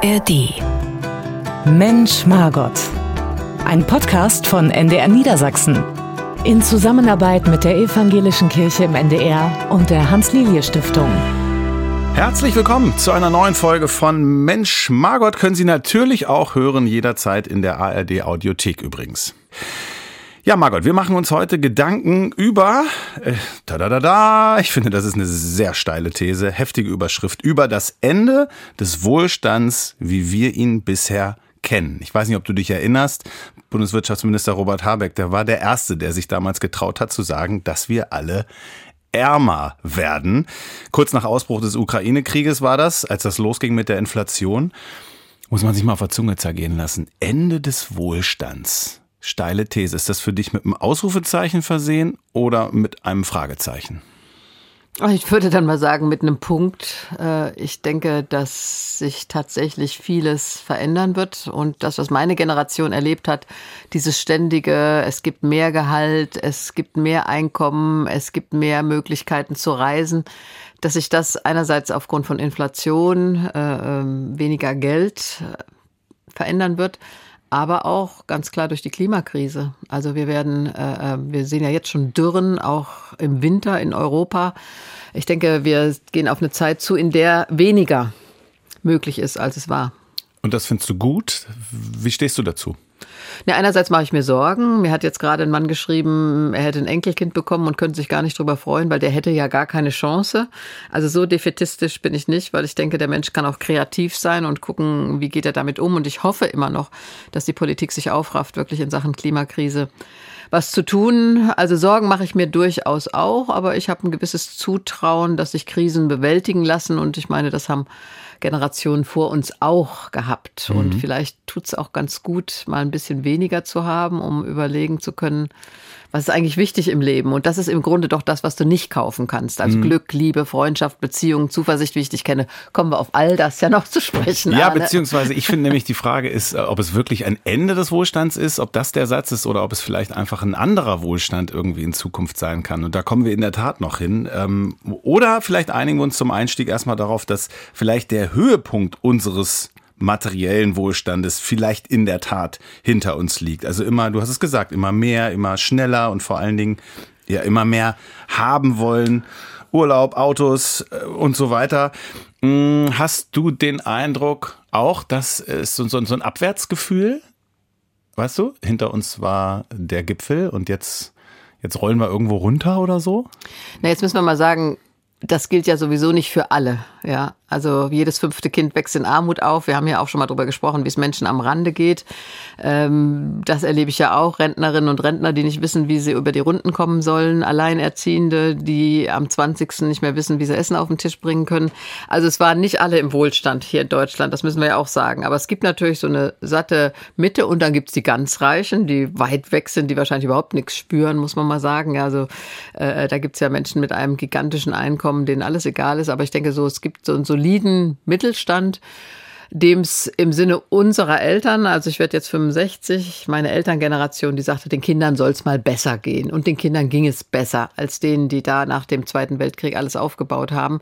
ARD. Mensch Margot. Ein Podcast von NDR Niedersachsen. In Zusammenarbeit mit der Evangelischen Kirche im NDR und der Hans-Lilie-Stiftung. Herzlich willkommen zu einer neuen Folge von Mensch Margot. Können Sie natürlich auch hören, jederzeit in der ARD Audiothek übrigens. Ja, Margot, wir machen uns heute Gedanken über, äh, da da da da, ich finde, das ist eine sehr steile These, heftige Überschrift, über das Ende des Wohlstands, wie wir ihn bisher kennen. Ich weiß nicht, ob du dich erinnerst, Bundeswirtschaftsminister Robert Habeck, der war der Erste, der sich damals getraut hat zu sagen, dass wir alle ärmer werden. Kurz nach Ausbruch des Ukraine-Krieges war das, als das losging mit der Inflation. Muss man sich mal auf der Zunge zergehen lassen. Ende des Wohlstands. Steile These. Ist das für dich mit einem Ausrufezeichen versehen oder mit einem Fragezeichen? Ich würde dann mal sagen, mit einem Punkt. Äh, ich denke, dass sich tatsächlich vieles verändern wird. Und das, was meine Generation erlebt hat, dieses ständige, es gibt mehr Gehalt, es gibt mehr Einkommen, es gibt mehr Möglichkeiten zu reisen, dass sich das einerseits aufgrund von Inflation, äh, ähm, weniger Geld äh, verändern wird aber auch ganz klar durch die Klimakrise. Also wir werden, äh, äh, wir sehen ja jetzt schon Dürren auch im Winter in Europa. Ich denke, wir gehen auf eine Zeit zu, in der weniger möglich ist, als es war. Und das findest du gut? Wie stehst du dazu? Ja, einerseits mache ich mir Sorgen. Mir hat jetzt gerade ein Mann geschrieben, er hätte ein Enkelkind bekommen und könnte sich gar nicht drüber freuen, weil der hätte ja gar keine Chance. Also so defetistisch bin ich nicht, weil ich denke, der Mensch kann auch kreativ sein und gucken, wie geht er damit um. Und ich hoffe immer noch, dass die Politik sich aufrafft, wirklich in Sachen Klimakrise was zu tun. Also Sorgen mache ich mir durchaus auch, aber ich habe ein gewisses Zutrauen, dass sich Krisen bewältigen lassen. Und ich meine, das haben Generationen vor uns auch gehabt. Mhm. Und vielleicht tut es auch ganz gut, mal ein bisschen weniger zu haben, um überlegen zu können, was ist eigentlich wichtig im Leben? Und das ist im Grunde doch das, was du nicht kaufen kannst. Also mhm. Glück, Liebe, Freundschaft, Beziehung, Zuversicht, wie ich dich kenne. Kommen wir auf all das ja noch zu sprechen. Ja, Arne. beziehungsweise ich finde nämlich die Frage ist, äh, ob es wirklich ein Ende des Wohlstands ist, ob das der Satz ist oder ob es vielleicht einfach ein anderer Wohlstand irgendwie in Zukunft sein kann. Und da kommen wir in der Tat noch hin. Ähm, oder vielleicht einigen wir uns zum Einstieg erstmal darauf, dass vielleicht der Höhepunkt unseres materiellen Wohlstandes vielleicht in der Tat hinter uns liegt. Also immer, du hast es gesagt, immer mehr, immer schneller und vor allen Dingen ja immer mehr haben wollen. Urlaub, Autos äh, und so weiter. Hm, hast du den Eindruck auch, dass es so, so, so ein Abwärtsgefühl, weißt du, hinter uns war der Gipfel und jetzt, jetzt rollen wir irgendwo runter oder so? Na, jetzt müssen wir mal sagen, das gilt ja sowieso nicht für alle. Ja, also jedes fünfte Kind wächst in Armut auf. Wir haben ja auch schon mal drüber gesprochen, wie es Menschen am Rande geht. Ähm, das erlebe ich ja auch. Rentnerinnen und Rentner, die nicht wissen, wie sie über die Runden kommen sollen. Alleinerziehende, die am 20. nicht mehr wissen, wie sie Essen auf den Tisch bringen können. Also es waren nicht alle im Wohlstand hier in Deutschland. Das müssen wir ja auch sagen. Aber es gibt natürlich so eine satte Mitte und dann gibt's die ganz Reichen, die weit weg sind, die wahrscheinlich überhaupt nichts spüren, muss man mal sagen. Also äh, da gibt's ja Menschen mit einem gigantischen Einkommen, denen alles egal ist. Aber ich denke so, es gibt so einen soliden Mittelstand, dem es im Sinne unserer Eltern, also ich werde jetzt 65, meine Elterngeneration, die sagte, den Kindern soll es mal besser gehen. Und den Kindern ging es besser als denen, die da nach dem Zweiten Weltkrieg alles aufgebaut haben.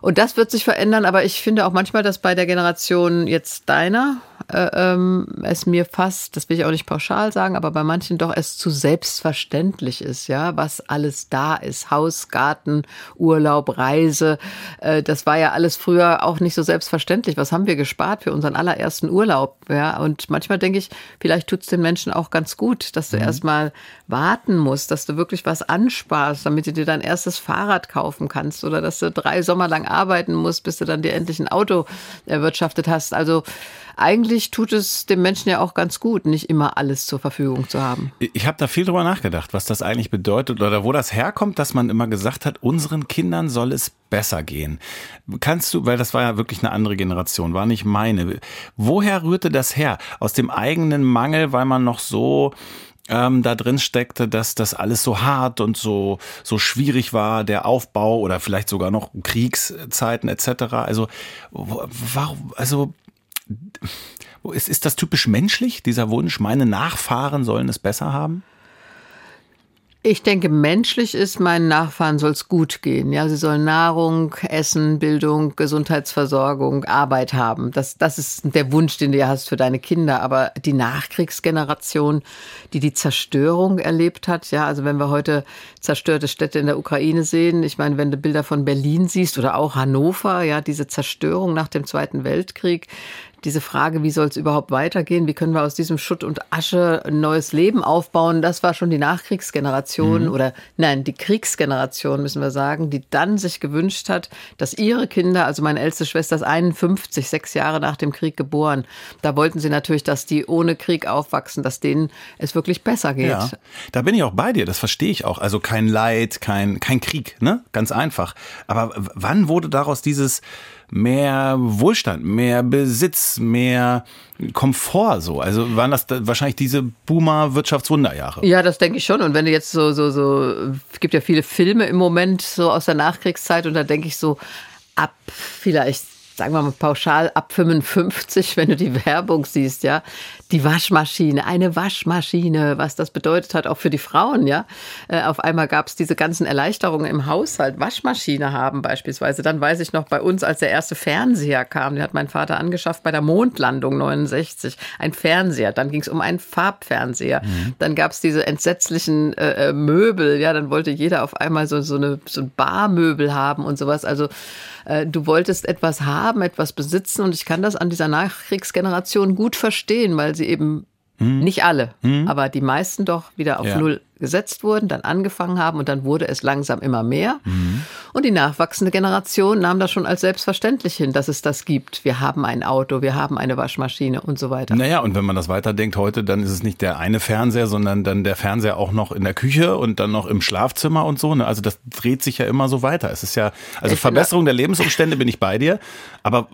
Und das wird sich verändern, aber ich finde auch manchmal, dass bei der Generation jetzt deiner äh, ähm, es mir fast, das will ich auch nicht pauschal sagen, aber bei manchen doch es zu selbstverständlich ist, ja, was alles da ist. Haus, Garten, Urlaub, Reise. Äh, das war ja alles früher auch nicht so selbstverständlich. Was haben wir gespart für unseren allerersten Urlaub? Ja, und manchmal denke ich, vielleicht tut es den Menschen auch ganz gut, dass du mhm. erstmal warten musst, dass du wirklich was ansparst, damit du dir dein erstes Fahrrad kaufen kannst oder dass du drei Sommer lang arbeiten musst, bis du dann dir endlich ein Auto erwirtschaftet hast. Also eigentlich tut es dem Menschen ja auch ganz gut, nicht immer alles zur Verfügung zu haben. Ich habe da viel drüber nachgedacht, was das eigentlich bedeutet oder wo das herkommt, dass man immer gesagt hat, unseren Kindern soll es besser gehen. Kannst du, weil das war ja wirklich eine andere Generation, war nicht meine. Woher rührte das her? Aus dem eigenen Mangel, weil man noch so ähm, da drin steckte, dass das alles so hart und so so schwierig war, der Aufbau oder vielleicht sogar noch Kriegszeiten etc. Also warum, also ist, ist das typisch menschlich, dieser Wunsch, meine Nachfahren sollen es besser haben? Ich denke, menschlich ist, meinen Nachfahren soll es gut gehen. Ja, sie sollen Nahrung, Essen, Bildung, Gesundheitsversorgung, Arbeit haben. Das, das ist der Wunsch, den du hast für deine Kinder. Aber die Nachkriegsgeneration, die die Zerstörung erlebt hat, ja, also wenn wir heute zerstörte Städte in der Ukraine sehen, ich meine, wenn du Bilder von Berlin siehst oder auch Hannover, ja, diese Zerstörung nach dem Zweiten Weltkrieg, diese Frage, wie soll es überhaupt weitergehen? Wie können wir aus diesem Schutt und Asche ein neues Leben aufbauen? Das war schon die Nachkriegsgeneration mhm. oder nein, die Kriegsgeneration, müssen wir sagen, die dann sich gewünscht hat, dass ihre Kinder, also meine älteste Schwester ist 51, sechs Jahre nach dem Krieg geboren. Da wollten sie natürlich, dass die ohne Krieg aufwachsen, dass denen es wirklich besser geht. Ja, da bin ich auch bei dir, das verstehe ich auch. Also kein Leid, kein, kein Krieg, ne? Ganz einfach. Aber wann wurde daraus dieses mehr Wohlstand, mehr Besitz, mehr Komfort so. Also waren das wahrscheinlich diese Boomer Wirtschaftswunderjahre. Ja, das denke ich schon. Und wenn du jetzt so, so, so, es gibt ja viele Filme im Moment so aus der Nachkriegszeit und da denke ich so, ab vielleicht sagen wir mal pauschal ab 55, wenn du die Werbung siehst, ja, die Waschmaschine, eine Waschmaschine, was das bedeutet hat, auch für die Frauen, ja. Äh, auf einmal gab es diese ganzen Erleichterungen im Haushalt, Waschmaschine haben beispielsweise. Dann weiß ich noch bei uns, als der erste Fernseher kam, den hat mein Vater angeschafft bei der Mondlandung 69, ein Fernseher. Dann ging es um einen Farbfernseher. Mhm. Dann gab es diese entsetzlichen äh, äh, Möbel, ja, dann wollte jeder auf einmal so, so, eine, so ein Barmöbel haben und sowas. Also äh, du wolltest etwas haben, etwas besitzen und ich kann das an dieser Nachkriegsgeneration gut verstehen, weil sie eben hm. Nicht alle, hm. aber die meisten doch wieder auf ja. Null gesetzt wurden, dann angefangen haben und dann wurde es langsam immer mehr. Mhm. Und die nachwachsende Generation nahm das schon als selbstverständlich hin, dass es das gibt. Wir haben ein Auto, wir haben eine Waschmaschine und so weiter. Naja, und wenn man das weiterdenkt heute, dann ist es nicht der eine Fernseher, sondern dann der Fernseher auch noch in der Küche und dann noch im Schlafzimmer und so. Ne? Also das dreht sich ja immer so weiter. Es ist ja, also ich Verbesserung der Lebensumstände bin ich bei dir, aber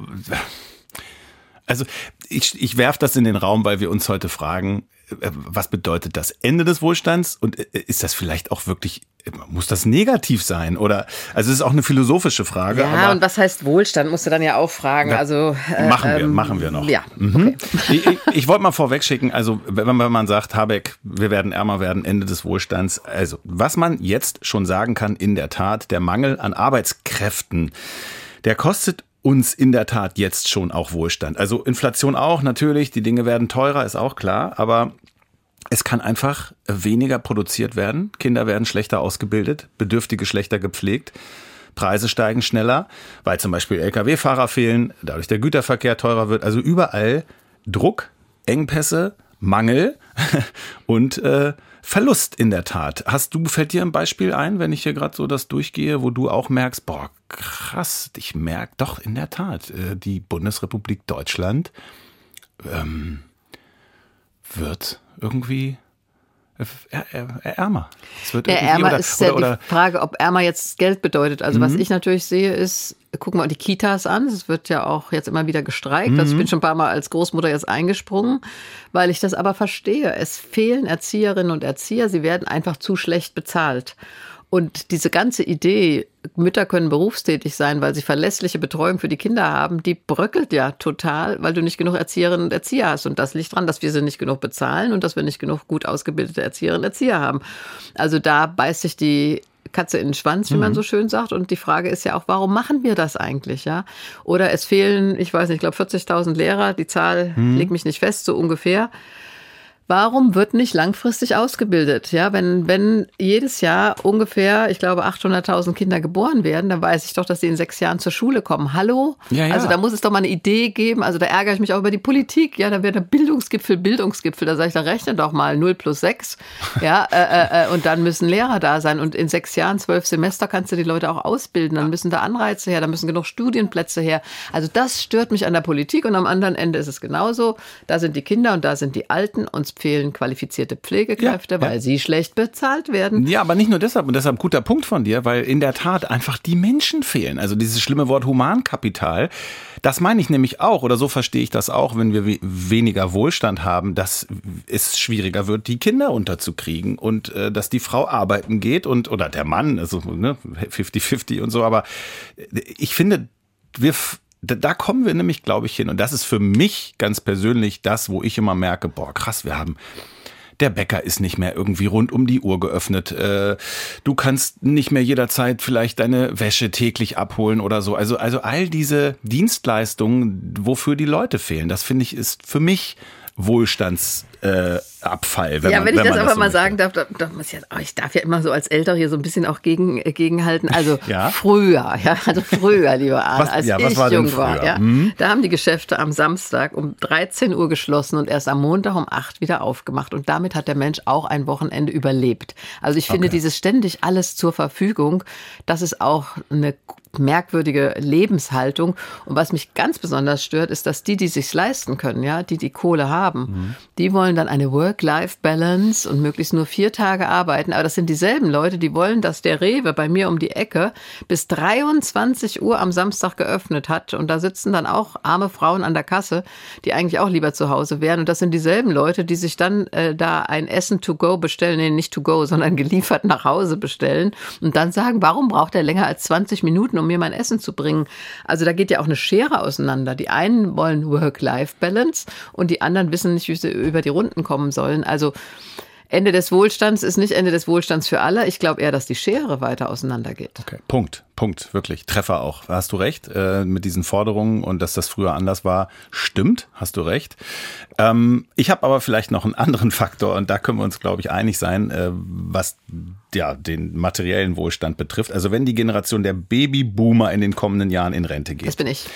also ich, ich werfe das in den Raum, weil wir uns heute fragen, äh, was bedeutet das Ende des Wohlstands und äh, ist das vielleicht auch wirklich muss das negativ sein oder also es ist auch eine philosophische Frage. Ja und was heißt Wohlstand musst du dann ja auch fragen. Ja, also äh, machen wir ähm, machen wir noch. Ja. Mhm. Okay. ich, ich, ich wollte mal vorweg schicken. Also wenn man, wenn man sagt Habeck, wir werden ärmer werden, Ende des Wohlstands. Also was man jetzt schon sagen kann, in der Tat der Mangel an Arbeitskräften, der kostet uns in der Tat jetzt schon auch Wohlstand. Also Inflation auch natürlich, die Dinge werden teurer, ist auch klar, aber es kann einfach weniger produziert werden, Kinder werden schlechter ausgebildet, Bedürftige schlechter gepflegt. Preise steigen schneller, weil zum Beispiel Lkw-Fahrer fehlen, dadurch der Güterverkehr teurer wird. Also überall Druck, Engpässe, Mangel und äh, Verlust in der Tat. Hast du, fällt dir ein Beispiel ein, wenn ich hier gerade so das durchgehe, wo du auch merkst, boah, krass, ich merke doch in der Tat, äh, die Bundesrepublik Deutschland ähm, wird irgendwie ärmer. Es wird ja, ärmer oder, ist ja oder, oder, die Frage, ob ärmer jetzt Geld bedeutet. Also mhm. was ich natürlich sehe ist, gucken wir die Kitas an. Es wird ja auch jetzt immer wieder gestreikt. Mhm. Also ich bin schon ein paar Mal als Großmutter jetzt eingesprungen, weil ich das aber verstehe. Es fehlen Erzieherinnen und Erzieher. Sie werden einfach zu schlecht bezahlt. Und diese ganze Idee, Mütter können berufstätig sein, weil sie verlässliche Betreuung für die Kinder haben, die bröckelt ja total, weil du nicht genug Erzieherinnen und Erzieher hast. Und das liegt daran, dass wir sie nicht genug bezahlen und dass wir nicht genug gut ausgebildete Erzieherinnen und Erzieher haben. Also da beißt sich die Katze in den Schwanz, wie mhm. man so schön sagt. Und die Frage ist ja auch, warum machen wir das eigentlich, ja? Oder es fehlen, ich weiß nicht, ich glaube 40.000 Lehrer. Die Zahl mhm. legt mich nicht fest, so ungefähr. Warum wird nicht langfristig ausgebildet? Ja, wenn, wenn jedes Jahr ungefähr, ich glaube, 800.000 Kinder geboren werden, dann weiß ich doch, dass sie in sechs Jahren zur Schule kommen. Hallo? Ja, ja. Also da muss es doch mal eine Idee geben. Also da ärgere ich mich auch über die Politik. Ja, da wäre der Bildungsgipfel, Bildungsgipfel. Da sage ich, da rechne doch mal 0 plus 6. Ja, äh, äh, äh, und dann müssen Lehrer da sein. Und in sechs Jahren, zwölf Semester kannst du die Leute auch ausbilden. Dann müssen da Anreize her, da müssen genug Studienplätze her. Also das stört mich an der Politik. Und am anderen Ende ist es genauso. Da sind die Kinder und da sind die Alten. Uns fehlen qualifizierte Pflegekräfte, ja, weil ja. sie schlecht bezahlt werden. Ja, aber nicht nur deshalb, und deshalb guter Punkt von dir, weil in der Tat einfach die Menschen fehlen. Also dieses schlimme Wort Humankapital, das meine ich nämlich auch, oder so verstehe ich das auch, wenn wir weniger Wohlstand haben, dass es schwieriger wird, die Kinder unterzukriegen und äh, dass die Frau arbeiten geht und oder der Mann, also ne, 50-50 und so, aber ich finde, wir da kommen wir nämlich, glaube ich, hin. Und das ist für mich ganz persönlich das, wo ich immer merke, boah, krass, wir haben der Bäcker ist nicht mehr irgendwie rund um die Uhr geöffnet. Äh, du kannst nicht mehr jederzeit vielleicht deine Wäsche täglich abholen oder so. Also, also all diese Dienstleistungen, wofür die Leute fehlen, das finde ich ist für mich Wohlstandsabfall. Äh, wenn ja, man, wenn ich wenn das aber so mal sagen darf, da, da muss ich, ja, oh, ich darf ja immer so als Älter hier so ein bisschen auch gegen, äh, gegenhalten. Also ja? früher, ja, also früher, lieber Arne, als ja, ich war jung war, ja, hm? da haben die Geschäfte am Samstag um 13 Uhr geschlossen und erst am Montag um 8 wieder aufgemacht. Und damit hat der Mensch auch ein Wochenende überlebt. Also ich finde okay. dieses ständig alles zur Verfügung, das ist auch eine merkwürdige Lebenshaltung. Und was mich ganz besonders stört, ist, dass die, die sich leisten können, ja, die die Kohle haben, mhm. die wollen dann eine Work-Life-Balance und möglichst nur vier Tage arbeiten. Aber das sind dieselben Leute, die wollen, dass der Rewe bei mir um die Ecke bis 23 Uhr am Samstag geöffnet hat. Und da sitzen dann auch arme Frauen an der Kasse, die eigentlich auch lieber zu Hause wären. Und das sind dieselben Leute, die sich dann äh, da ein Essen to go bestellen, nee, nicht to go, sondern geliefert nach Hause bestellen und dann sagen, warum braucht er länger als 20 Minuten, um mir mein Essen zu bringen. Also da geht ja auch eine Schere auseinander. Die einen wollen Work-Life-Balance und die anderen wissen nicht, wie sie über die Runden kommen sollen. Also Ende des Wohlstands ist nicht Ende des Wohlstands für alle. Ich glaube eher, dass die Schere weiter auseinandergeht. Okay, Punkt, Punkt, wirklich. Treffer auch. Hast du recht äh, mit diesen Forderungen und dass das früher anders war, stimmt, hast du recht. Ähm, ich habe aber vielleicht noch einen anderen Faktor und da können wir uns, glaube ich, einig sein, äh, was ja den materiellen Wohlstand betrifft. Also wenn die Generation der Babyboomer in den kommenden Jahren in Rente geht. Das bin ich.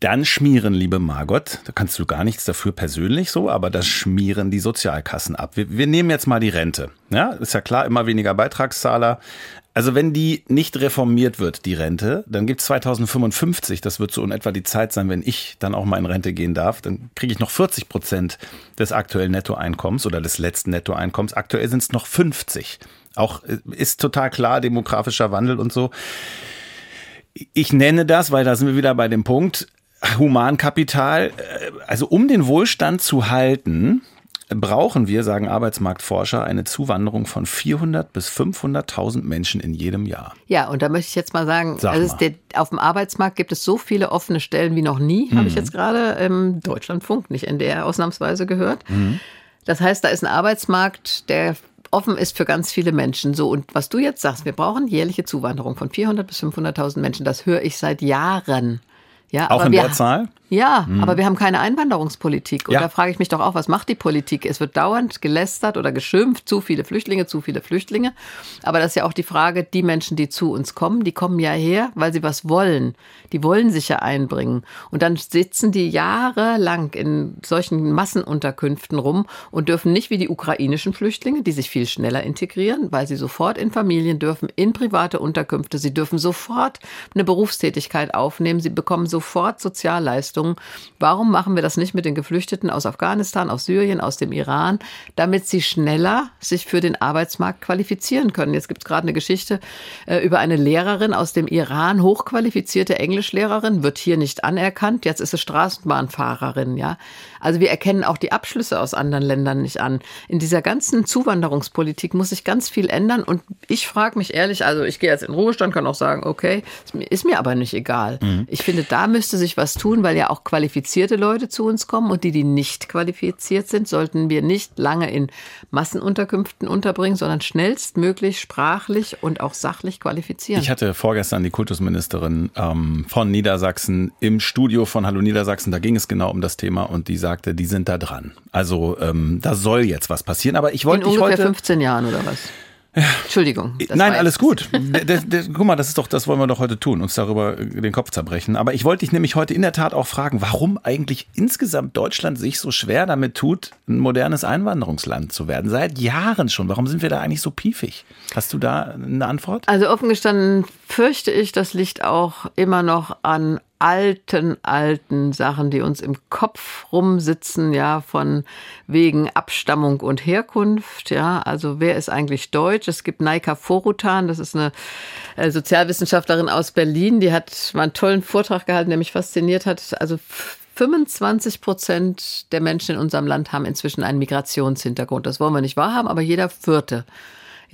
Dann schmieren, liebe Margot, da kannst du gar nichts dafür persönlich so, aber das schmieren die Sozialkassen ab. Wir, wir nehmen jetzt mal die Rente. Ja, ist ja klar, immer weniger Beitragszahler. Also wenn die nicht reformiert wird, die Rente, dann gibt es 2055, das wird so in etwa die Zeit sein, wenn ich dann auch mal in Rente gehen darf, dann kriege ich noch 40 Prozent des aktuellen Nettoeinkommens oder des letzten Nettoeinkommens. Aktuell sind es noch 50. Auch äh, ist total klar, demografischer Wandel und so. Ich nenne das, weil da sind wir wieder bei dem Punkt, Humankapital, äh, also um den Wohlstand zu halten, brauchen wir, sagen Arbeitsmarktforscher, eine Zuwanderung von 400 bis 500.000 Menschen in jedem Jahr. Ja, und da möchte ich jetzt mal sagen, Sag also der, auf dem Arbeitsmarkt gibt es so viele offene Stellen wie noch nie, mhm. habe ich mhm. jetzt gerade im Deutschlandfunk, nicht NDR ausnahmsweise gehört. Mhm. Das heißt, da ist ein Arbeitsmarkt, der offen ist für ganz viele Menschen. So, und was du jetzt sagst, wir brauchen jährliche Zuwanderung von 400 bis 500.000 Menschen, das höre ich seit Jahren. Ja, auch in wir, der Zahl? Ja, mhm. aber wir haben keine Einwanderungspolitik. Und ja. da frage ich mich doch auch, was macht die Politik? Es wird dauernd gelästert oder geschimpft, zu viele Flüchtlinge, zu viele Flüchtlinge. Aber das ist ja auch die Frage, die Menschen, die zu uns kommen, die kommen ja her, weil sie was wollen. Die wollen sich ja einbringen. Und dann sitzen die jahrelang in solchen Massenunterkünften rum und dürfen nicht wie die ukrainischen Flüchtlinge, die sich viel schneller integrieren, weil sie sofort in Familien dürfen, in private Unterkünfte. Sie dürfen sofort eine Berufstätigkeit aufnehmen. Sie bekommen sofort Sozialleistungen. Leistungen. Warum machen wir das nicht mit den Geflüchteten aus Afghanistan, aus Syrien, aus dem Iran, damit sie schneller sich für den Arbeitsmarkt qualifizieren können? Jetzt gibt es gerade eine Geschichte äh, über eine Lehrerin aus dem Iran, hochqualifizierte Englischlehrerin, wird hier nicht anerkannt. Jetzt ist sie Straßenbahnfahrerin, ja. Also wir erkennen auch die Abschlüsse aus anderen Ländern nicht an. In dieser ganzen Zuwanderungspolitik muss sich ganz viel ändern. Und ich frage mich ehrlich, also ich gehe jetzt in Ruhestand, kann auch sagen, okay, ist mir aber nicht egal. Mhm. Ich finde, da müsste sich was tun, weil ja auch qualifizierte Leute zu uns kommen und die, die nicht qualifiziert sind, sollten wir nicht lange in Massenunterkünften unterbringen, sondern schnellstmöglich sprachlich und auch sachlich qualifizieren. Ich hatte vorgestern die Kultusministerin ähm, von Niedersachsen im Studio von Hallo Niedersachsen. Da ging es genau um das Thema und die sagt, sagte, die sind da dran. Also ähm, da soll jetzt was passieren. Aber ich wollte In ungefähr heute 15 Jahren oder was? Entschuldigung. Nein, alles gut. guck mal, das ist doch, das wollen wir doch heute tun, uns darüber den Kopf zerbrechen. Aber ich wollte dich nämlich heute in der Tat auch fragen, warum eigentlich insgesamt Deutschland sich so schwer damit tut, ein modernes Einwanderungsland zu werden. Seit Jahren schon. Warum sind wir da eigentlich so piefig? Hast du da eine Antwort? Also offen gestanden fürchte ich, das liegt auch immer noch an alten, alten Sachen, die uns im Kopf rumsitzen, ja, von wegen Abstammung und Herkunft, ja. Also wer ist eigentlich deutsch? Es gibt Naika Forutan, das ist eine äh, Sozialwissenschaftlerin aus Berlin, die hat mal einen tollen Vortrag gehalten, der mich fasziniert hat. Also 25 Prozent der Menschen in unserem Land haben inzwischen einen Migrationshintergrund. Das wollen wir nicht wahrhaben, aber jeder vierte.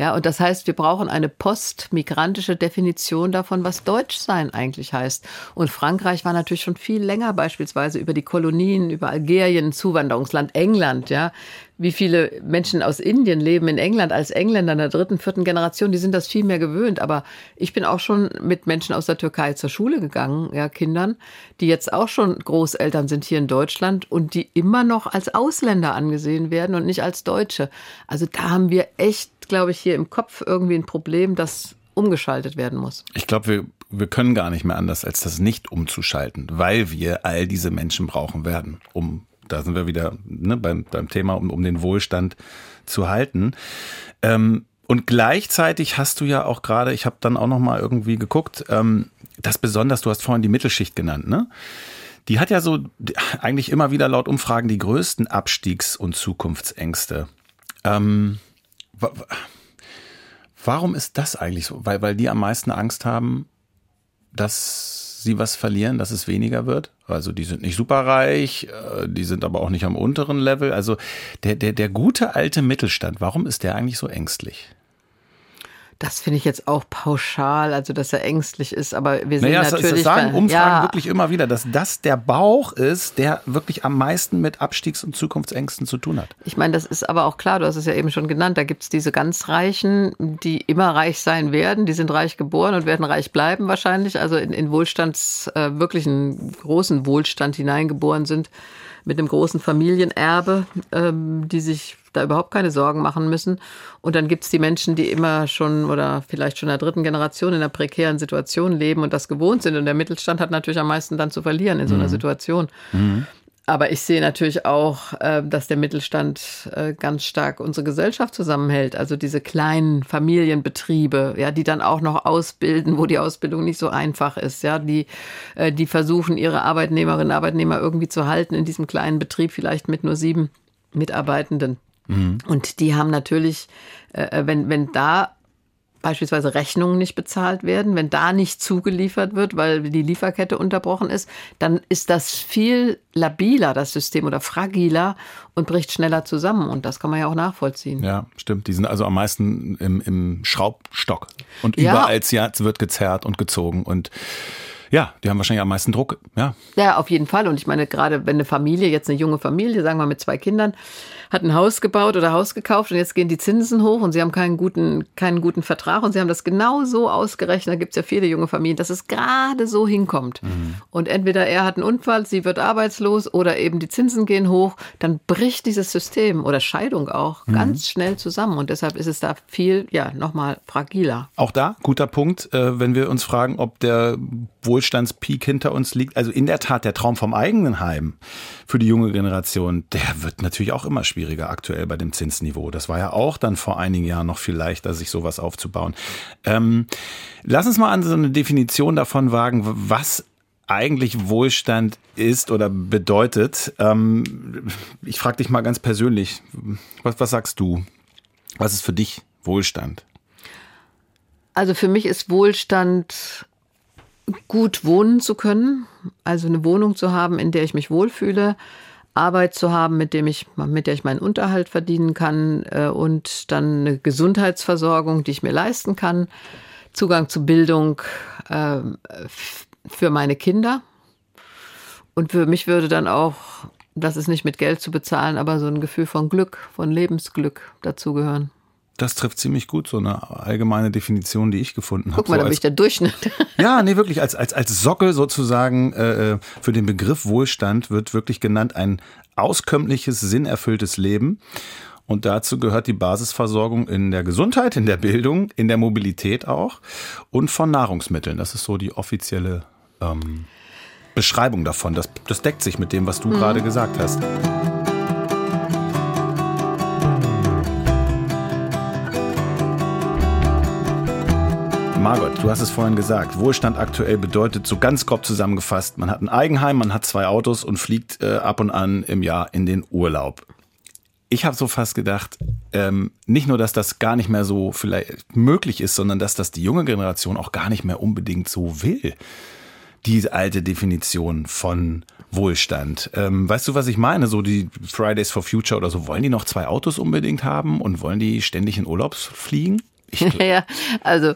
Ja, und das heißt, wir brauchen eine postmigrantische Definition davon, was Deutschsein eigentlich heißt. Und Frankreich war natürlich schon viel länger beispielsweise über die Kolonien, über Algerien, Zuwanderungsland England, ja, wie viele Menschen aus Indien leben in England als Engländer in der dritten, vierten Generation, die sind das viel mehr gewöhnt. Aber ich bin auch schon mit Menschen aus der Türkei zur Schule gegangen, ja, Kindern, die jetzt auch schon Großeltern sind hier in Deutschland und die immer noch als Ausländer angesehen werden und nicht als Deutsche. Also da haben wir echt, glaube ich, hier im Kopf irgendwie ein Problem, das umgeschaltet werden muss. Ich glaube, wir, wir können gar nicht mehr anders, als das nicht umzuschalten, weil wir all diese Menschen brauchen werden, um da sind wir wieder ne, beim, beim Thema, um, um den Wohlstand zu halten. Ähm, und gleichzeitig hast du ja auch gerade, ich habe dann auch noch mal irgendwie geguckt, ähm, das besonders, du hast vorhin die Mittelschicht genannt, ne? Die hat ja so eigentlich immer wieder laut Umfragen die größten Abstiegs- und Zukunftsängste. Ähm, warum ist das eigentlich so? Weil, weil die am meisten Angst haben, dass sie was verlieren, dass es weniger wird? Also die sind nicht superreich, äh, die sind aber auch nicht am unteren Level. Also der, der, der gute alte Mittelstand, warum ist der eigentlich so ängstlich? Das finde ich jetzt auch pauschal, also dass er ängstlich ist, aber wir sehen naja, natürlich. Das sagen Umfragen ja. wirklich immer wieder, dass das der Bauch ist, der wirklich am meisten mit Abstiegs- und Zukunftsängsten zu tun hat. Ich meine, das ist aber auch klar, du hast es ja eben schon genannt, da gibt es diese ganz Reichen, die immer reich sein werden, die sind reich geboren und werden reich bleiben wahrscheinlich, also in, in Wohlstands, äh, wirklich einen großen Wohlstand hineingeboren sind mit einem großen Familienerbe, ähm, die sich da überhaupt keine Sorgen machen müssen. Und dann gibt es die Menschen, die immer schon oder vielleicht schon in der dritten Generation in einer prekären Situation leben und das gewohnt sind. Und der Mittelstand hat natürlich am meisten dann zu verlieren in so einer mhm. Situation. Mhm. Aber ich sehe natürlich auch, äh, dass der Mittelstand äh, ganz stark unsere Gesellschaft zusammenhält. Also diese kleinen Familienbetriebe, ja, die dann auch noch ausbilden, wo die Ausbildung nicht so einfach ist, ja, die, äh, die versuchen, ihre Arbeitnehmerinnen und Arbeitnehmer irgendwie zu halten in diesem kleinen Betrieb, vielleicht mit nur sieben Mitarbeitenden. Mhm. Und die haben natürlich, wenn, wenn da beispielsweise Rechnungen nicht bezahlt werden, wenn da nicht zugeliefert wird, weil die Lieferkette unterbrochen ist, dann ist das viel labiler, das System, oder fragiler und bricht schneller zusammen. Und das kann man ja auch nachvollziehen. Ja, stimmt. Die sind also am meisten im, im Schraubstock. Und überall ja. wird gezerrt und gezogen und ja, die haben wahrscheinlich am meisten Druck, ja. Ja, auf jeden Fall. Und ich meine, gerade wenn eine Familie, jetzt eine junge Familie, sagen wir mit zwei Kindern, hat ein Haus gebaut oder Haus gekauft und jetzt gehen die Zinsen hoch und sie haben keinen guten, keinen guten Vertrag und sie haben das genau so ausgerechnet, da gibt es ja viele junge Familien, dass es gerade so hinkommt. Mhm. Und entweder er hat einen Unfall, sie wird arbeitslos oder eben die Zinsen gehen hoch, dann bricht dieses System oder Scheidung auch mhm. ganz schnell zusammen und deshalb ist es da viel, ja, nochmal fragiler. Auch da, guter Punkt, äh, wenn wir uns fragen, ob der Wohlstandspeak hinter uns liegt. Also in der Tat, der Traum vom eigenen Heim für die junge Generation, der wird natürlich auch immer schwieriger aktuell bei dem Zinsniveau. Das war ja auch dann vor einigen Jahren noch viel leichter, sich sowas aufzubauen. Ähm, lass uns mal an so eine Definition davon wagen, was eigentlich Wohlstand ist oder bedeutet. Ähm, ich frage dich mal ganz persönlich, was, was sagst du? Was ist für dich Wohlstand? Also für mich ist Wohlstand gut wohnen zu können, also eine Wohnung zu haben, in der ich mich wohlfühle, Arbeit zu haben, mit dem ich, mit der ich meinen Unterhalt verdienen kann äh, und dann eine Gesundheitsversorgung, die ich mir leisten kann, Zugang zu Bildung äh, für meine Kinder. Und für mich würde dann auch, das ist nicht mit Geld zu bezahlen, aber so ein Gefühl von Glück, von Lebensglück dazugehören. Das trifft ziemlich gut so eine allgemeine Definition, die ich gefunden habe. Guck mal, so da bin ich der Durchschnitt. Ja, nee, wirklich als, als, als Sockel sozusagen äh, für den Begriff Wohlstand wird wirklich genannt ein auskömmliches, sinnerfülltes Leben. Und dazu gehört die Basisversorgung in der Gesundheit, in der Bildung, in der Mobilität auch und von Nahrungsmitteln. Das ist so die offizielle ähm, Beschreibung davon. Das, das deckt sich mit dem, was du mhm. gerade gesagt hast. Margot, du hast es vorhin gesagt. Wohlstand aktuell bedeutet so ganz grob zusammengefasst, man hat ein Eigenheim, man hat zwei Autos und fliegt äh, ab und an im Jahr in den Urlaub. Ich habe so fast gedacht, ähm, nicht nur, dass das gar nicht mehr so vielleicht möglich ist, sondern dass das die junge Generation auch gar nicht mehr unbedingt so will. Diese alte Definition von Wohlstand. Ähm, weißt du, was ich meine? So die Fridays for Future oder so, wollen die noch zwei Autos unbedingt haben und wollen die ständig in Urlaubs fliegen? Ja, also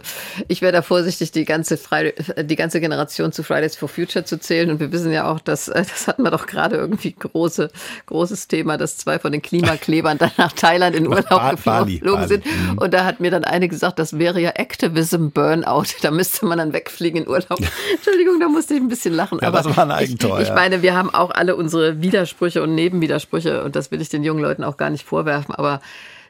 ich wäre da vorsichtig, die ganze, Friday, die ganze Generation zu Fridays for Future zu zählen. Und wir wissen ja auch, dass äh, das hatten wir doch gerade irgendwie große, großes Thema, dass zwei von den Klimaklebern dann nach Thailand in Urlaub geflogen Bali. sind. Mhm. Und da hat mir dann eine gesagt, das wäre ja Activism Burnout. Da müsste man dann wegfliegen in Urlaub. Entschuldigung, da musste ich ein bisschen lachen. Ja, aber das war ein Eigentor. Ich, ich meine, wir haben auch alle unsere Widersprüche und Nebenwidersprüche und das will ich den jungen Leuten auch gar nicht vorwerfen. Aber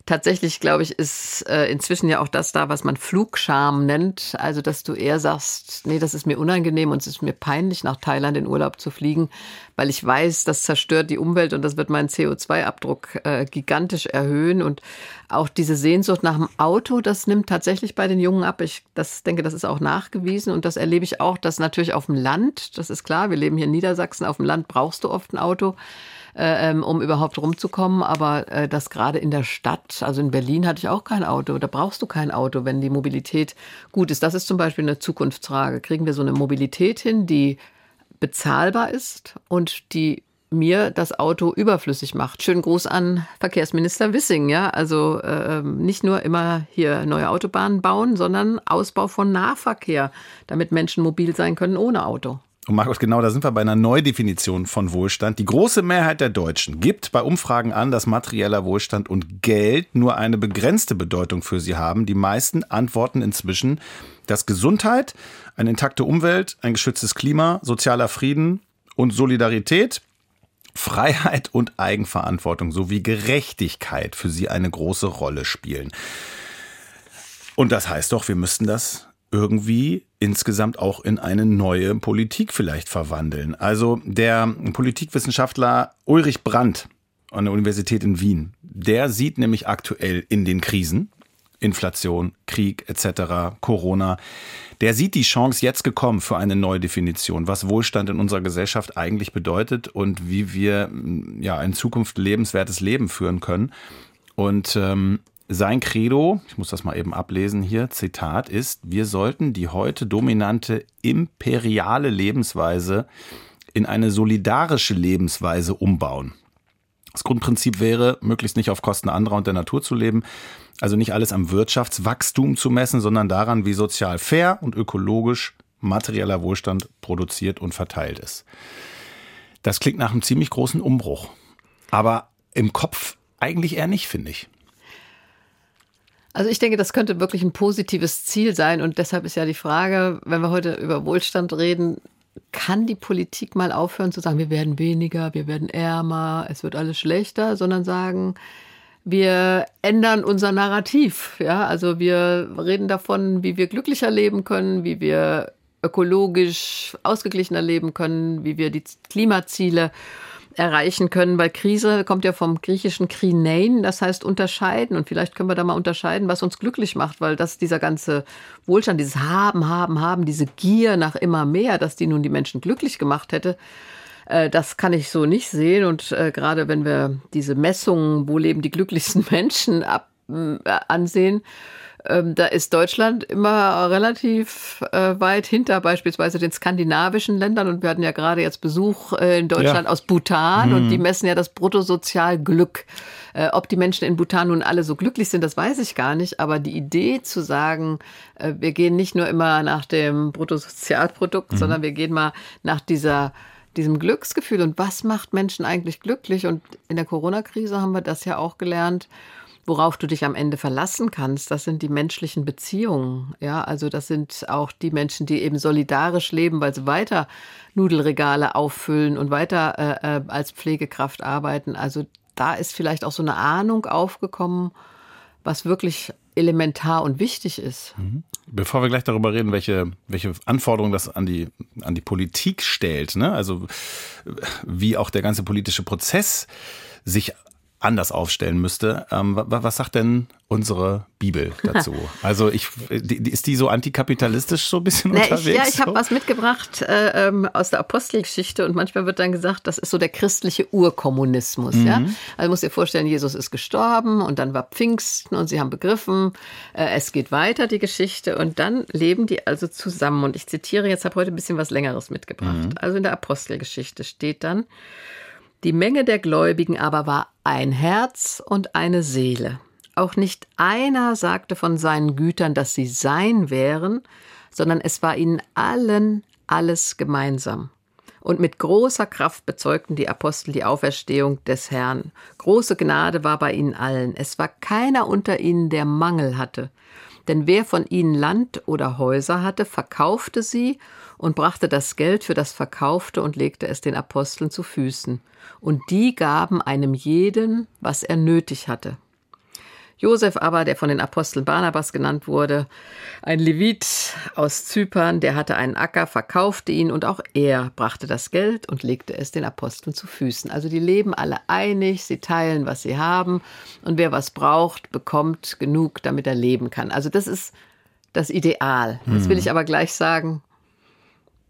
Tatsächlich, glaube ich, ist äh, inzwischen ja auch das da, was man Flugscham nennt. Also, dass du eher sagst, nee, das ist mir unangenehm und es ist mir peinlich, nach Thailand in Urlaub zu fliegen, weil ich weiß, das zerstört die Umwelt und das wird meinen CO2-Abdruck äh, gigantisch erhöhen. Und auch diese Sehnsucht nach dem Auto, das nimmt tatsächlich bei den Jungen ab. Ich das denke, das ist auch nachgewiesen und das erlebe ich auch, dass natürlich auf dem Land, das ist klar, wir leben hier in Niedersachsen, auf dem Land brauchst du oft ein Auto äh, ähm, um überhaupt rumzukommen. Aber äh, das gerade in der Stadt, also in Berlin hatte ich auch kein Auto. Da brauchst du kein Auto, wenn die Mobilität gut ist. Das ist zum Beispiel eine Zukunftsfrage. Kriegen wir so eine Mobilität hin, die bezahlbar ist und die mir das Auto überflüssig macht. Schönen Gruß an Verkehrsminister Wissing, ja. Also äh, nicht nur immer hier neue Autobahnen bauen, sondern Ausbau von Nahverkehr, damit Menschen mobil sein können ohne Auto. Und Markus, genau, da sind wir bei einer Neudefinition von Wohlstand. Die große Mehrheit der Deutschen gibt bei Umfragen an, dass materieller Wohlstand und Geld nur eine begrenzte Bedeutung für sie haben. Die meisten antworten inzwischen, dass Gesundheit, eine intakte Umwelt, ein geschütztes Klima, sozialer Frieden und Solidarität, Freiheit und Eigenverantwortung sowie Gerechtigkeit für sie eine große Rolle spielen. Und das heißt doch, wir müssten das irgendwie insgesamt auch in eine neue Politik vielleicht verwandeln. Also der Politikwissenschaftler Ulrich Brandt an der Universität in Wien, der sieht nämlich aktuell in den Krisen, Inflation, Krieg etc., Corona, der sieht die Chance jetzt gekommen für eine neue Definition, was Wohlstand in unserer Gesellschaft eigentlich bedeutet und wie wir ja in Zukunft lebenswertes Leben führen können. Und ähm, sein Credo, ich muss das mal eben ablesen hier, Zitat ist, wir sollten die heute dominante imperiale Lebensweise in eine solidarische Lebensweise umbauen. Das Grundprinzip wäre, möglichst nicht auf Kosten anderer und der Natur zu leben, also nicht alles am Wirtschaftswachstum zu messen, sondern daran, wie sozial fair und ökologisch materieller Wohlstand produziert und verteilt ist. Das klingt nach einem ziemlich großen Umbruch, aber im Kopf eigentlich eher nicht, finde ich. Also ich denke, das könnte wirklich ein positives Ziel sein. Und deshalb ist ja die Frage, wenn wir heute über Wohlstand reden, kann die Politik mal aufhören zu sagen, wir werden weniger, wir werden ärmer, es wird alles schlechter, sondern sagen, wir ändern unser Narrativ. Ja, also wir reden davon, wie wir glücklicher leben können, wie wir ökologisch ausgeglichener leben können, wie wir die Klimaziele erreichen können, weil Krise kommt ja vom griechischen Krinein, das heißt unterscheiden. Und vielleicht können wir da mal unterscheiden, was uns glücklich macht, weil das dieser ganze Wohlstand, dieses Haben, Haben, Haben, diese Gier nach immer mehr, dass die nun die Menschen glücklich gemacht hätte, äh, das kann ich so nicht sehen. Und äh, gerade wenn wir diese Messungen, wo leben die glücklichsten Menschen äh, ansehen, ähm, da ist Deutschland immer relativ äh, weit hinter beispielsweise den skandinavischen Ländern. Und wir hatten ja gerade jetzt Besuch äh, in Deutschland ja. aus Bhutan hm. und die messen ja das Bruttosozialglück. Äh, ob die Menschen in Bhutan nun alle so glücklich sind, das weiß ich gar nicht. Aber die Idee zu sagen, äh, wir gehen nicht nur immer nach dem Bruttosozialprodukt, mhm. sondern wir gehen mal nach dieser diesem Glücksgefühl und was macht Menschen eigentlich glücklich? Und in der Corona-Krise haben wir das ja auch gelernt worauf du dich am Ende verlassen kannst, das sind die menschlichen Beziehungen. Ja, also das sind auch die Menschen, die eben solidarisch leben, weil sie weiter Nudelregale auffüllen und weiter äh, äh, als Pflegekraft arbeiten. Also da ist vielleicht auch so eine Ahnung aufgekommen, was wirklich elementar und wichtig ist. Mhm. Bevor wir gleich darüber reden, welche, welche Anforderungen das an die, an die Politik stellt, ne? also wie auch der ganze politische Prozess sich anders aufstellen müsste. Ähm, was sagt denn unsere Bibel dazu? Also ich, ist die so antikapitalistisch so ein bisschen Na, unterwegs? Ich, ja, ich so? habe was mitgebracht äh, ähm, aus der Apostelgeschichte und manchmal wird dann gesagt, das ist so der christliche Urkommunismus. Mhm. Ja? Also muss dir vorstellen, Jesus ist gestorben und dann war Pfingsten und sie haben begriffen, äh, es geht weiter, die Geschichte und dann leben die also zusammen. Und ich zitiere, jetzt habe heute ein bisschen was Längeres mitgebracht. Mhm. Also in der Apostelgeschichte steht dann, die Menge der Gläubigen aber war ein Herz und eine Seele. auch nicht einer sagte von seinen Gütern, dass sie sein wären, sondern es war ihnen allen alles gemeinsam. Und mit großer Kraft bezeugten die Apostel die Auferstehung des Herrn. Große Gnade war bei ihnen allen. Es war keiner unter ihnen, der Mangel hatte. Denn wer von ihnen Land oder Häuser hatte, verkaufte sie und brachte das Geld für das Verkaufte und legte es den Aposteln zu Füßen. Und die gaben einem jeden, was er nötig hatte. Josef aber, der von den Aposteln Barnabas genannt wurde, ein Levit aus Zypern, der hatte einen Acker, verkaufte ihn und auch er brachte das Geld und legte es den Aposteln zu Füßen. Also die leben alle einig, sie teilen, was sie haben und wer was braucht, bekommt genug, damit er leben kann. Also das ist das Ideal. Jetzt will ich aber gleich sagen,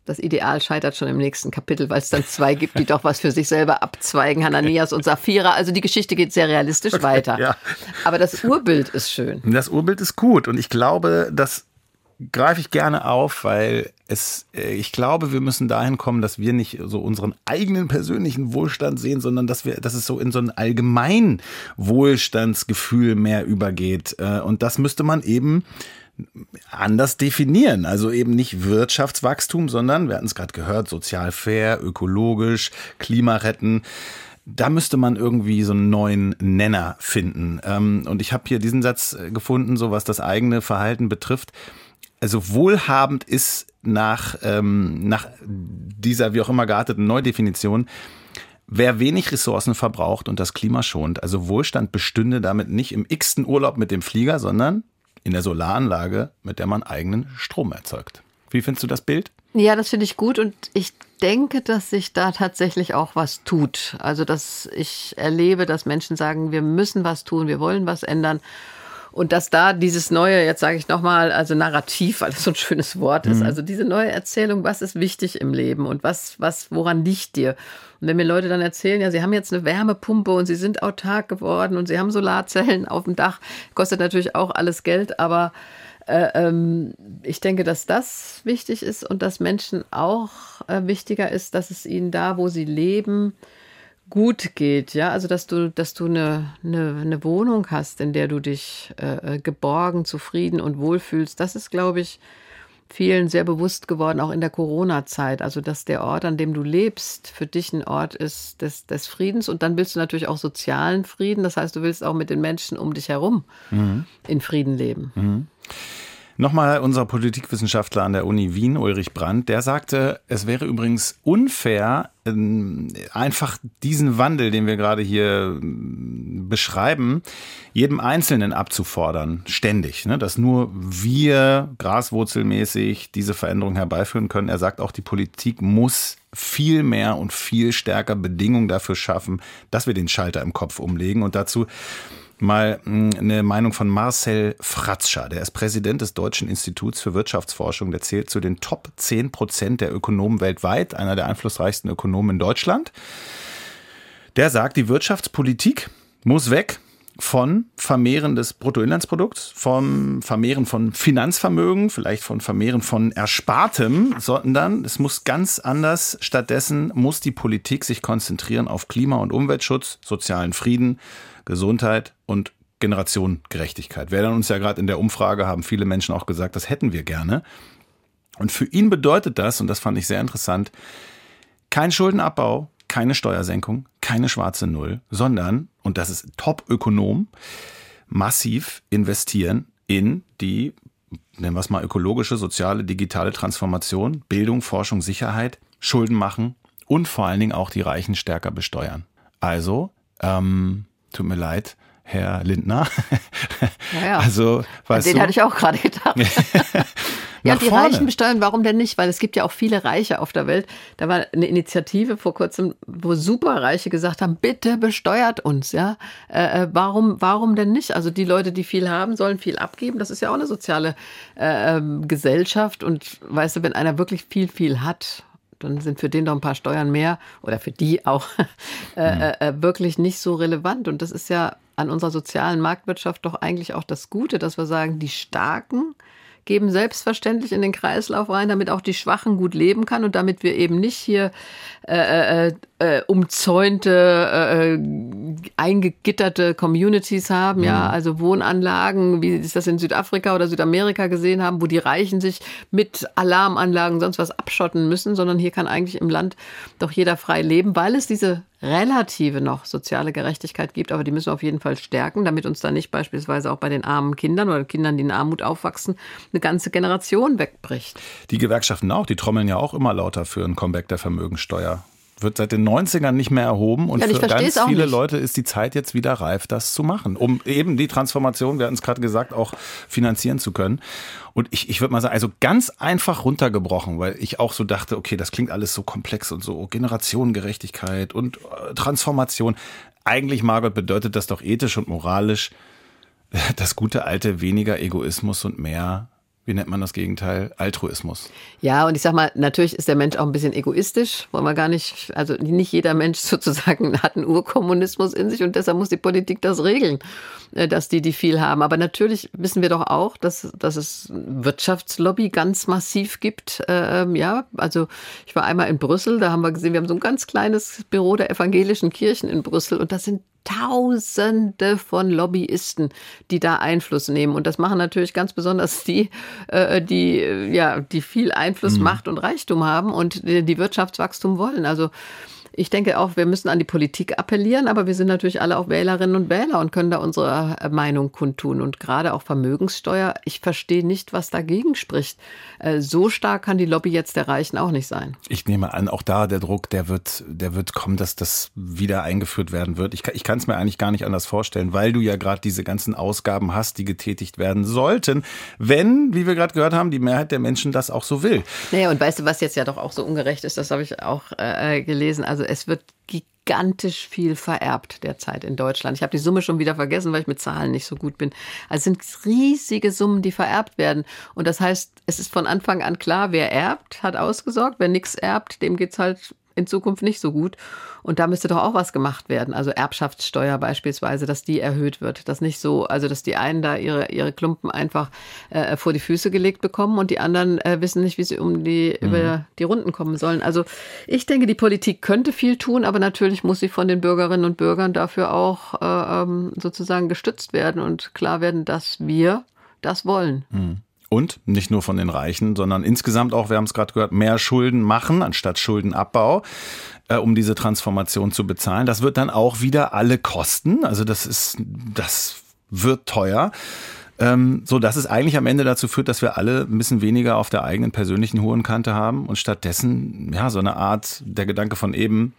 das Ideal scheitert schon im nächsten Kapitel, weil es dann zwei gibt, die doch was für sich selber abzweigen, Hananias und Sapphira. Also die Geschichte geht sehr realistisch okay, weiter. Ja. Aber das Urbild ist schön. Das Urbild ist gut und ich glaube, das greife ich gerne auf, weil es, äh, ich glaube, wir müssen dahin kommen, dass wir nicht so unseren eigenen persönlichen Wohlstand sehen, sondern dass wir, dass es so in so ein allgemein Wohlstandsgefühl mehr übergeht. Äh, und das müsste man eben anders definieren. Also eben nicht Wirtschaftswachstum, sondern, wir hatten es gerade gehört, sozial fair, ökologisch, Klima retten. Da müsste man irgendwie so einen neuen Nenner finden. Ähm, und ich habe hier diesen Satz äh, gefunden, so was das eigene Verhalten betrifft. Also wohlhabend ist nach, ähm, nach dieser wie auch immer gearteten Neudefinition, wer wenig Ressourcen verbraucht und das Klima schont. Also Wohlstand bestünde damit nicht im x-ten Urlaub mit dem Flieger, sondern in der Solaranlage, mit der man eigenen Strom erzeugt. Wie findest du das Bild? Ja, das finde ich gut und ich denke, dass sich da tatsächlich auch was tut. Also, dass ich erlebe, dass Menschen sagen, wir müssen was tun, wir wollen was ändern. Und dass da dieses neue, jetzt sage ich nochmal, also Narrativ, weil das so ein schönes Wort ist, mhm. also diese neue Erzählung, was ist wichtig im Leben und was, was, woran liegt dir? Und wenn mir Leute dann erzählen, ja, sie haben jetzt eine Wärmepumpe und sie sind autark geworden und sie haben Solarzellen auf dem Dach, kostet natürlich auch alles Geld, aber äh, ähm, ich denke, dass das wichtig ist und dass Menschen auch äh, wichtiger ist, dass es ihnen da, wo sie leben, gut geht, ja, also dass du, dass du eine, eine, eine Wohnung hast, in der du dich äh, äh, geborgen, zufrieden und wohlfühlst, das ist, glaube ich, vielen sehr bewusst geworden, auch in der Corona-Zeit. Also, dass der Ort, an dem du lebst, für dich ein Ort ist des, des Friedens. Und dann willst du natürlich auch sozialen Frieden. Das heißt, du willst auch mit den Menschen um dich herum mhm. in Frieden leben. Mhm. Nochmal unser Politikwissenschaftler an der Uni Wien, Ulrich Brandt, der sagte, es wäre übrigens unfair, ähm, einfach diesen Wandel, den wir gerade hier ähm, beschreiben, jedem Einzelnen abzufordern, ständig, ne? dass nur wir graswurzelmäßig diese Veränderung herbeiführen können. Er sagt auch, die Politik muss viel mehr und viel stärker Bedingungen dafür schaffen, dass wir den Schalter im Kopf umlegen. Und dazu mal hm, eine Meinung von Marcel Fratzscher. Der ist Präsident des Deutschen Instituts für Wirtschaftsforschung. Der zählt zu den Top 10 Prozent der Ökonomen weltweit, einer der einflussreichsten Ökonomen in Deutschland. Der sagt, die Wirtschaftspolitik muss weg von Vermehren des Bruttoinlandsprodukts, vom Vermehren von Finanzvermögen, vielleicht von Vermehren von Erspartem, sondern es muss ganz anders. Stattdessen muss die Politik sich konzentrieren auf Klima- und Umweltschutz, sozialen Frieden, Gesundheit und Generationengerechtigkeit. Wir erinnern uns ja gerade in der Umfrage, haben viele Menschen auch gesagt, das hätten wir gerne. Und für ihn bedeutet das, und das fand ich sehr interessant, kein Schuldenabbau, keine Steuersenkung, keine schwarze Null, sondern, und das ist Top-Ökonom, massiv investieren in die, nennen wir es mal, ökologische, soziale, digitale Transformation, Bildung, Forschung, Sicherheit, Schulden machen und vor allen Dingen auch die Reichen stärker besteuern. Also, ähm, tut mir leid, Herr Lindner. Ja, ja. Also, weißt Den du, hatte ich auch gerade gedacht. ja, die vorne. Reichen besteuern, warum denn nicht? Weil es gibt ja auch viele Reiche auf der Welt. Da war eine Initiative vor kurzem, wo Superreiche gesagt haben, bitte besteuert uns, ja. Äh, äh, warum, warum denn nicht? Also die Leute, die viel haben, sollen viel abgeben. Das ist ja auch eine soziale äh, ähm, Gesellschaft. Und weißt du, wenn einer wirklich viel, viel hat, dann sind für den doch ein paar Steuern mehr oder für die auch äh, mhm. äh, äh, wirklich nicht so relevant. Und das ist ja an unserer sozialen Marktwirtschaft doch eigentlich auch das Gute, dass wir sagen, die Starken geben selbstverständlich in den Kreislauf rein, damit auch die Schwachen gut leben kann und damit wir eben nicht hier äh, äh, äh, umzäunte, äh, äh, eingegitterte Communities haben, mhm. ja, also Wohnanlagen, wie sie das in Südafrika oder Südamerika gesehen haben, wo die Reichen sich mit Alarmanlagen sonst was abschotten müssen, sondern hier kann eigentlich im Land doch jeder frei leben, weil es diese relative noch soziale Gerechtigkeit gibt, aber die müssen wir auf jeden Fall stärken, damit uns da nicht beispielsweise auch bei den armen Kindern oder Kindern, die in Armut aufwachsen, eine ganze Generation wegbricht. Die Gewerkschaften auch, die trommeln ja auch immer lauter für ein Comeback der Vermögensteuer wird seit den 90ern nicht mehr erhoben und ja, für ganz viele Leute ist die Zeit jetzt wieder reif, das zu machen, um eben die Transformation, wir hatten es gerade gesagt, auch finanzieren zu können. Und ich, ich würde mal sagen, also ganz einfach runtergebrochen, weil ich auch so dachte, okay, das klingt alles so komplex und so Generationengerechtigkeit und äh, Transformation. Eigentlich, Margot, bedeutet das doch ethisch und moralisch das gute alte weniger Egoismus und mehr wie nennt man das Gegenteil? Altruismus. Ja, und ich sag mal, natürlich ist der Mensch auch ein bisschen egoistisch, wollen wir gar nicht, also nicht jeder Mensch sozusagen hat einen Urkommunismus in sich und deshalb muss die Politik das regeln, äh, dass die, die viel haben. Aber natürlich wissen wir doch auch, dass, dass es Wirtschaftslobby ganz massiv gibt. Ähm, ja, also ich war einmal in Brüssel, da haben wir gesehen, wir haben so ein ganz kleines Büro der evangelischen Kirchen in Brüssel und das sind Tausende von Lobbyisten, die da Einfluss nehmen. Und das machen natürlich ganz besonders die, äh, die, ja, die viel Einfluss, mhm. Macht und Reichtum haben und die Wirtschaftswachstum wollen. Also ich denke auch, wir müssen an die Politik appellieren, aber wir sind natürlich alle auch Wählerinnen und Wähler und können da unsere äh, Meinung kundtun. Und gerade auch Vermögenssteuer, ich verstehe nicht, was dagegen spricht. Äh, so stark kann die Lobby jetzt der Reichen auch nicht sein. Ich nehme an, auch da der Druck, der wird, der wird kommen, dass das wieder eingeführt werden wird. Ich, ich kann es mir eigentlich gar nicht anders vorstellen, weil du ja gerade diese ganzen Ausgaben hast, die getätigt werden sollten, wenn, wie wir gerade gehört haben, die Mehrheit der Menschen das auch so will. Naja, und weißt du, was jetzt ja doch auch so ungerecht ist, das habe ich auch äh, gelesen. Also es wird gigantisch viel vererbt derzeit in Deutschland. Ich habe die Summe schon wieder vergessen, weil ich mit Zahlen nicht so gut bin. Also es sind riesige Summen, die vererbt werden. Und das heißt, es ist von Anfang an klar, wer erbt, hat ausgesorgt. Wer nichts erbt, dem geht's halt in Zukunft nicht so gut. Und da müsste doch auch was gemacht werden. Also Erbschaftssteuer beispielsweise, dass die erhöht wird. Dass nicht so, also dass die einen da ihre, ihre Klumpen einfach äh, vor die Füße gelegt bekommen und die anderen äh, wissen nicht, wie sie um die, mhm. über die Runden kommen sollen. Also ich denke, die Politik könnte viel tun, aber natürlich muss sie von den Bürgerinnen und Bürgern dafür auch äh, ähm, sozusagen gestützt werden und klar werden, dass wir das wollen. Mhm. Und nicht nur von den Reichen, sondern insgesamt auch, wir haben es gerade gehört, mehr Schulden machen anstatt Schuldenabbau, äh, um diese Transformation zu bezahlen. Das wird dann auch wieder alle kosten. Also das ist, das wird teuer. Ähm, so dass es eigentlich am Ende dazu führt, dass wir alle ein bisschen weniger auf der eigenen persönlichen hohen Kante haben und stattdessen ja so eine Art der Gedanke von eben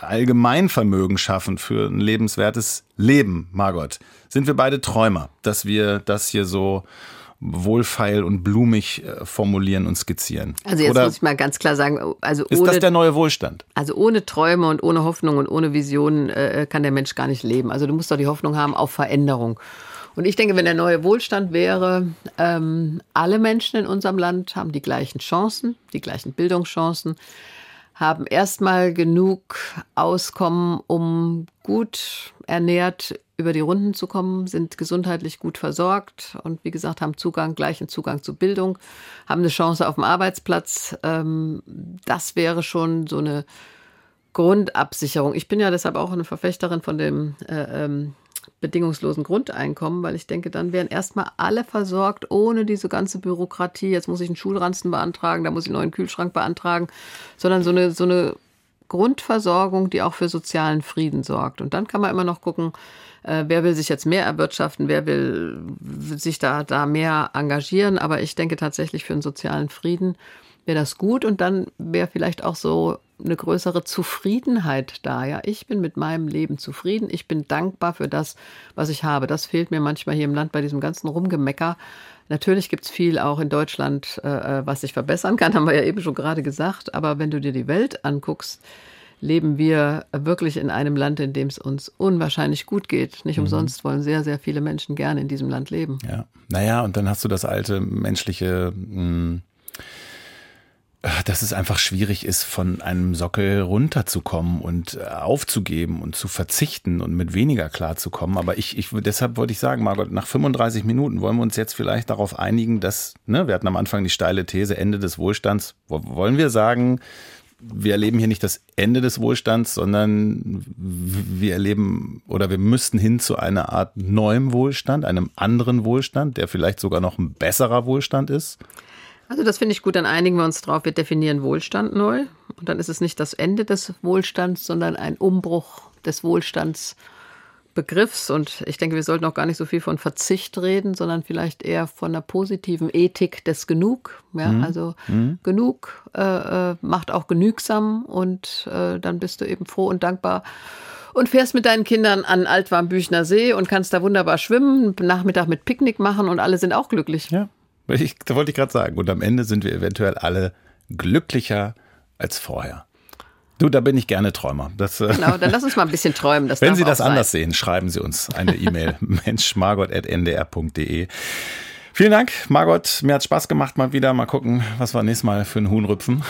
Allgemeinvermögen schaffen für ein lebenswertes Leben, Margot. Sind wir beide Träumer, dass wir das hier so wohlfeil und blumig äh, formulieren und skizzieren. Also jetzt Oder muss ich mal ganz klar sagen, also ist das der neue Wohlstand? Also ohne Träume und ohne Hoffnung und ohne Visionen äh, kann der Mensch gar nicht leben. Also du musst doch die Hoffnung haben auf Veränderung. Und ich denke, wenn der neue Wohlstand wäre, ähm, alle Menschen in unserem Land haben die gleichen Chancen, die gleichen Bildungschancen, haben erstmal genug Auskommen, um gut ernährt über die Runden zu kommen, sind gesundheitlich gut versorgt und wie gesagt haben Zugang, gleichen Zugang zu Bildung, haben eine Chance auf dem Arbeitsplatz. Ähm, das wäre schon so eine Grundabsicherung. Ich bin ja deshalb auch eine Verfechterin von dem äh, ähm, bedingungslosen Grundeinkommen, weil ich denke, dann wären erstmal alle versorgt, ohne diese ganze Bürokratie. Jetzt muss ich einen Schulranzen beantragen, da muss ich einen neuen Kühlschrank beantragen, sondern so eine, so eine Grundversorgung, die auch für sozialen Frieden sorgt. Und dann kann man immer noch gucken, äh, wer will sich jetzt mehr erwirtschaften, wer will sich da, da mehr engagieren. Aber ich denke tatsächlich für einen sozialen Frieden wäre das gut und dann wäre vielleicht auch so eine größere Zufriedenheit da. Ja, ich bin mit meinem Leben zufrieden. Ich bin dankbar für das, was ich habe. Das fehlt mir manchmal hier im Land bei diesem ganzen Rumgemecker. Natürlich gibt es viel auch in Deutschland, äh, äh, was sich verbessern kann, haben wir ja eben schon gerade gesagt. Aber wenn du dir die Welt anguckst, leben wir wirklich in einem Land, in dem es uns unwahrscheinlich gut geht. Nicht mhm. umsonst wollen sehr, sehr viele Menschen gerne in diesem Land leben. Ja, naja, und dann hast du das alte menschliche. Mh hm, dass es einfach schwierig ist, von einem Sockel runterzukommen und äh, aufzugeben und zu verzichten und mit weniger klarzukommen. Aber ich, ich, deshalb wollte ich sagen, Margot, nach 35 Minuten wollen wir uns jetzt vielleicht darauf einigen, dass, ne, wir hatten am Anfang die steile These, Ende des Wohlstands. Wollen wir sagen, wir erleben hier nicht das Ende des Wohlstands, sondern wir erleben oder wir müssten hin zu einer Art neuem Wohlstand, einem anderen Wohlstand, der vielleicht sogar noch ein besserer Wohlstand ist? Also das finde ich gut, dann einigen wir uns drauf, wir definieren Wohlstand neu und dann ist es nicht das Ende des Wohlstands, sondern ein Umbruch des Wohlstands Begriffs und ich denke, wir sollten auch gar nicht so viel von Verzicht reden, sondern vielleicht eher von einer positiven Ethik des Genug. Ja, mhm. also mhm. genug äh, äh, macht auch genügsam und äh, dann bist du eben froh und dankbar und fährst mit deinen Kindern an Altwarmbüchner See und kannst da wunderbar schwimmen, Nachmittag mit Picknick machen und alle sind auch glücklich. Ja, ich, da wollte ich gerade sagen. Und am Ende sind wir eventuell alle glücklicher als vorher. Du, da bin ich gerne Träumer. Das, äh, genau, dann lass uns mal ein bisschen träumen. Wenn Sie das sein. anders sehen, schreiben Sie uns eine E-Mail menschmargot.ndr.de. Vielen Dank, Margot. Mir hat Spaß gemacht mal wieder. Mal gucken, was wir nächstes Mal für einen Huhn rüpfen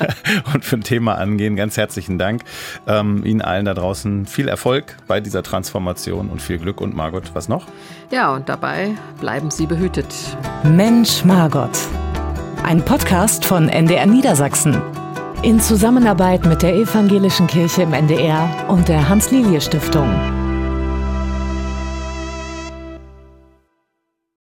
und für ein Thema angehen. Ganz herzlichen Dank. Ähm, Ihnen allen da draußen viel Erfolg bei dieser Transformation und viel Glück. Und Margot, was noch? Ja, und dabei bleiben Sie behütet. Mensch, Margot. Ein Podcast von NDR Niedersachsen. In Zusammenarbeit mit der Evangelischen Kirche im NDR und der Hans-Lilie-Stiftung.